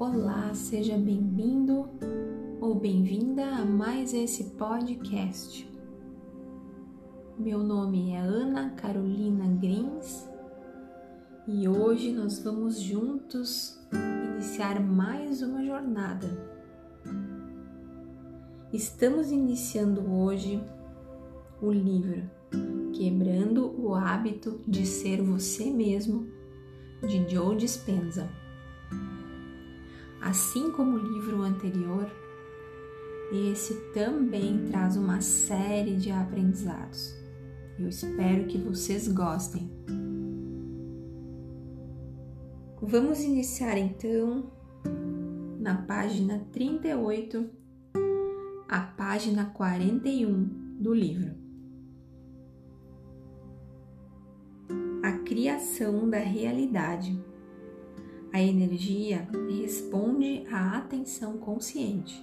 Olá, seja bem-vindo ou bem-vinda a mais esse podcast. Meu nome é Ana Carolina Grins e hoje nós vamos juntos iniciar mais uma jornada. Estamos iniciando hoje o livro Quebrando o Hábito de Ser Você Mesmo, de Joe Dispenza. Assim como o livro anterior, esse também traz uma série de aprendizados. Eu espero que vocês gostem. Vamos iniciar então na página 38, a página 41 do livro. A criação da realidade. A energia responde à atenção consciente.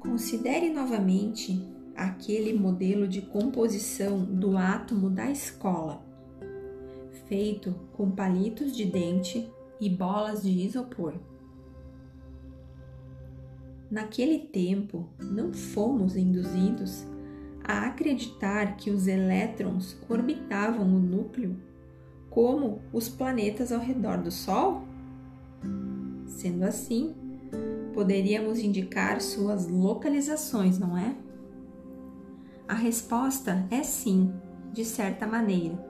Considere novamente aquele modelo de composição do átomo da escola, feito com palitos de dente e bolas de isopor. Naquele tempo, não fomos induzidos a acreditar que os elétrons orbitavam o núcleo como os planetas ao redor do Sol? Sendo assim, poderíamos indicar suas localizações, não é? A resposta é sim, de certa maneira.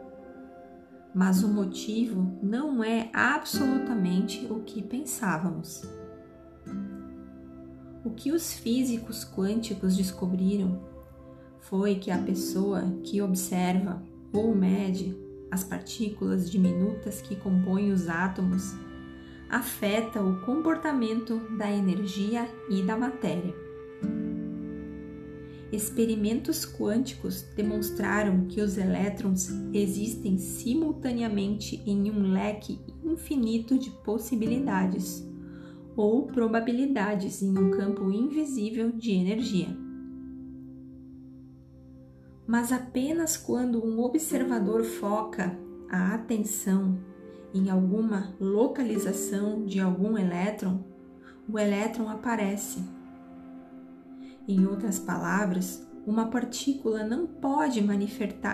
Mas o motivo não é absolutamente o que pensávamos. O que os físicos quânticos descobriram foi que a pessoa que observa ou mede as partículas diminutas que compõem os átomos, afeta o comportamento da energia e da matéria. Experimentos quânticos demonstraram que os elétrons existem simultaneamente em um leque infinito de possibilidades ou probabilidades em um campo invisível de energia mas apenas quando um observador foca a atenção em alguma localização de algum elétron, o elétron aparece. Em outras palavras, uma partícula não pode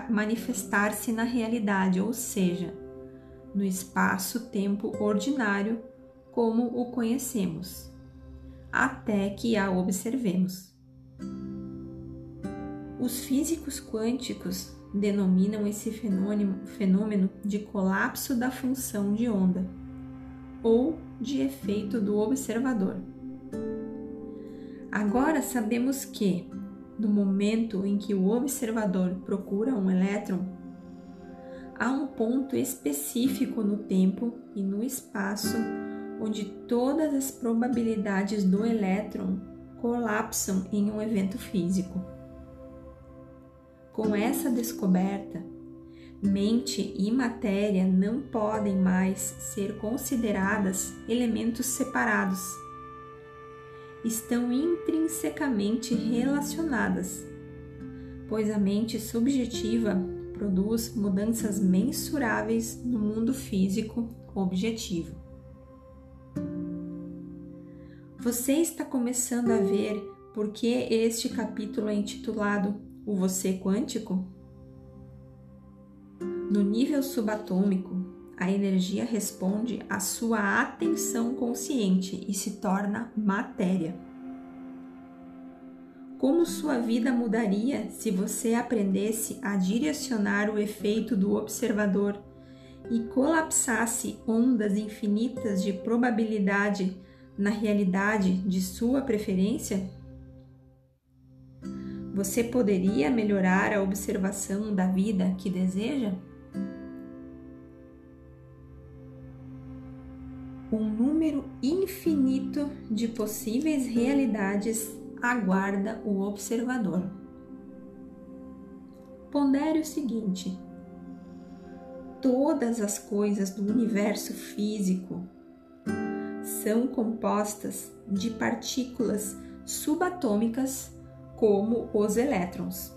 manifestar-se na realidade, ou seja, no espaço-tempo ordinário como o conhecemos, até que a observemos. Os físicos quânticos denominam esse fenômeno, de colapso da função de onda ou de efeito do observador. Agora sabemos que, no momento em que o observador procura um elétron, há um ponto específico no tempo e no espaço onde todas as probabilidades do elétron colapsam em um evento físico. Com essa descoberta, mente e matéria não podem mais ser consideradas elementos separados. Estão intrinsecamente relacionadas, pois a mente subjetiva produz mudanças mensuráveis no mundo físico objetivo. Você está começando a ver por que este capítulo é intitulado o você quântico? No nível subatômico, a energia responde à sua atenção consciente e se torna matéria. Como sua vida mudaria se você aprendesse a direcionar o efeito do observador e colapsasse ondas infinitas de probabilidade na realidade de sua preferência? Você poderia melhorar a observação da vida que deseja? Um número infinito de possíveis realidades aguarda o observador. Pondere o seguinte: todas as coisas do universo físico são compostas de partículas subatômicas como os elétrons.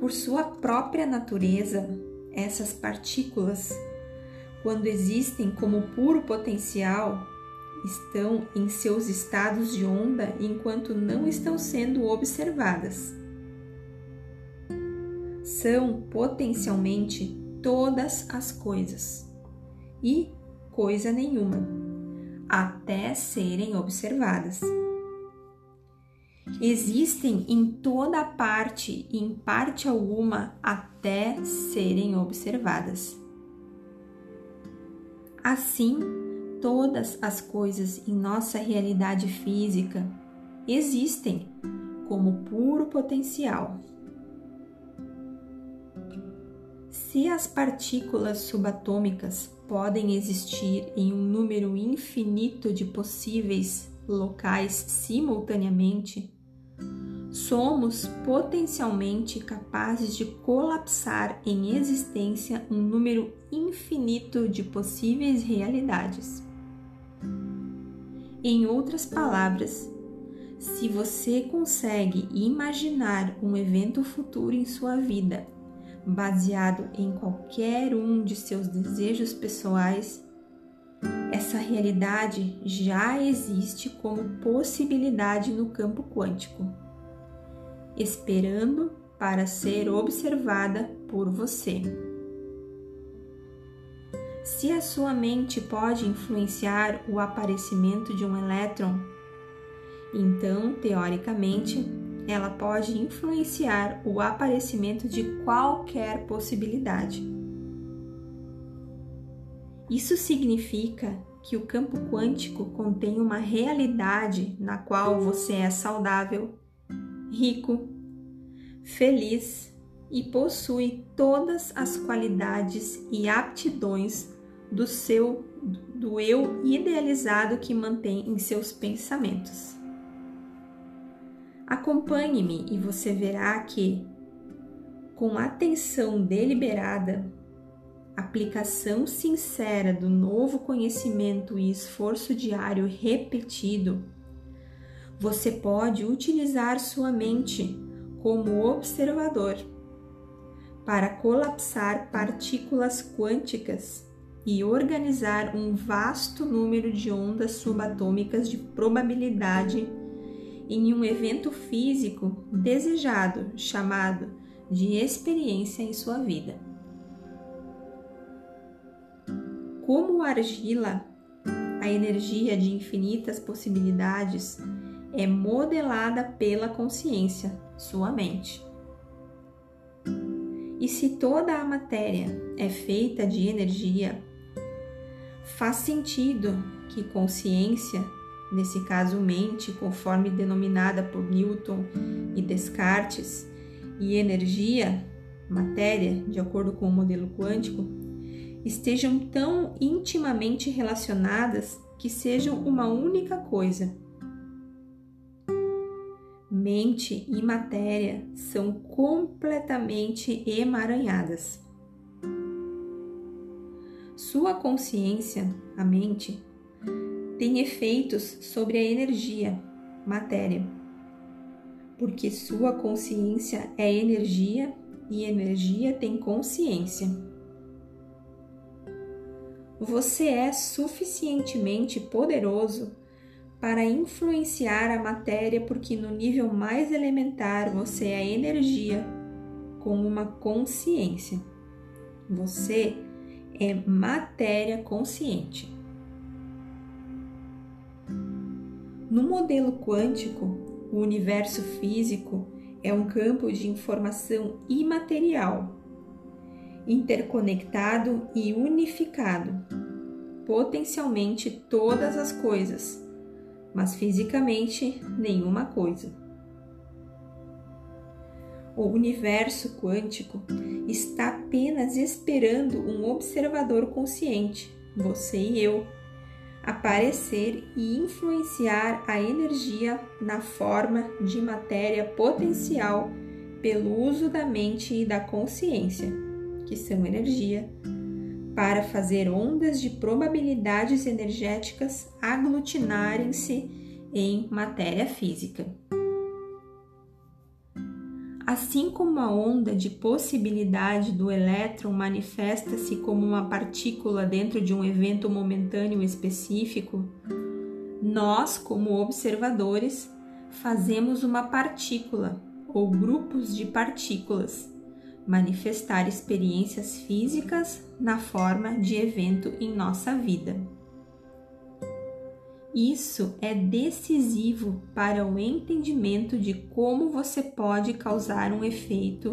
Por sua própria natureza, essas partículas, quando existem como puro potencial, estão em seus estados de onda enquanto não estão sendo observadas. São potencialmente todas as coisas e coisa nenhuma, até serem observadas. Existem em toda parte e em parte alguma até serem observadas. Assim, todas as coisas em nossa realidade física existem como puro potencial. Se as partículas subatômicas podem existir em um número infinito de possíveis locais simultaneamente, somos potencialmente capazes de colapsar em existência um número infinito de possíveis realidades. Em outras palavras, se você consegue imaginar um evento futuro em sua vida baseado em qualquer um de seus desejos pessoais, essa realidade já existe como possibilidade no campo quântico esperando para ser observada por você. Se a sua mente pode influenciar o aparecimento de um elétron, então, teoricamente, ela pode influenciar o aparecimento de qualquer possibilidade. Isso significa que o campo quântico contém uma realidade na qual você é saudável rico, feliz e possui todas as qualidades e aptidões do seu do eu idealizado que mantém em seus pensamentos. Acompanhe-me e você verá que com atenção deliberada, aplicação sincera do novo conhecimento e esforço diário repetido, você pode utilizar sua mente como observador para colapsar partículas quânticas e organizar um vasto número de ondas subatômicas de probabilidade em um evento físico desejado chamado de experiência em sua vida. Como argila, a energia de infinitas possibilidades é modelada pela consciência, sua mente. E se toda a matéria é feita de energia, faz sentido que consciência, nesse caso mente, conforme denominada por Newton e Descartes, e energia, matéria, de acordo com o modelo quântico, estejam tão intimamente relacionadas que sejam uma única coisa mente e matéria são completamente emaranhadas. Sua consciência, a mente, tem efeitos sobre a energia, matéria, porque sua consciência é energia e energia tem consciência. Você é suficientemente poderoso para influenciar a matéria, porque no nível mais elementar você é energia com uma consciência. Você é matéria consciente. No modelo quântico, o universo físico é um campo de informação imaterial, interconectado e unificado, potencialmente todas as coisas mas fisicamente nenhuma coisa. O universo quântico está apenas esperando um observador consciente, você e eu, aparecer e influenciar a energia na forma de matéria potencial pelo uso da mente e da consciência, que são energia para fazer ondas de probabilidades energéticas aglutinarem-se em matéria física. Assim como a onda de possibilidade do elétron manifesta-se como uma partícula dentro de um evento momentâneo específico, nós, como observadores, fazemos uma partícula ou grupos de partículas manifestar experiências físicas na forma de evento em nossa vida. Isso é decisivo para o entendimento de como você pode causar um efeito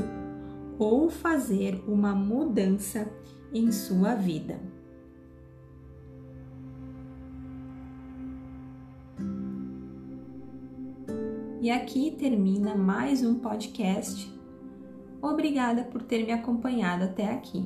ou fazer uma mudança em sua vida. E aqui termina mais um podcast. Obrigada por ter me acompanhado até aqui.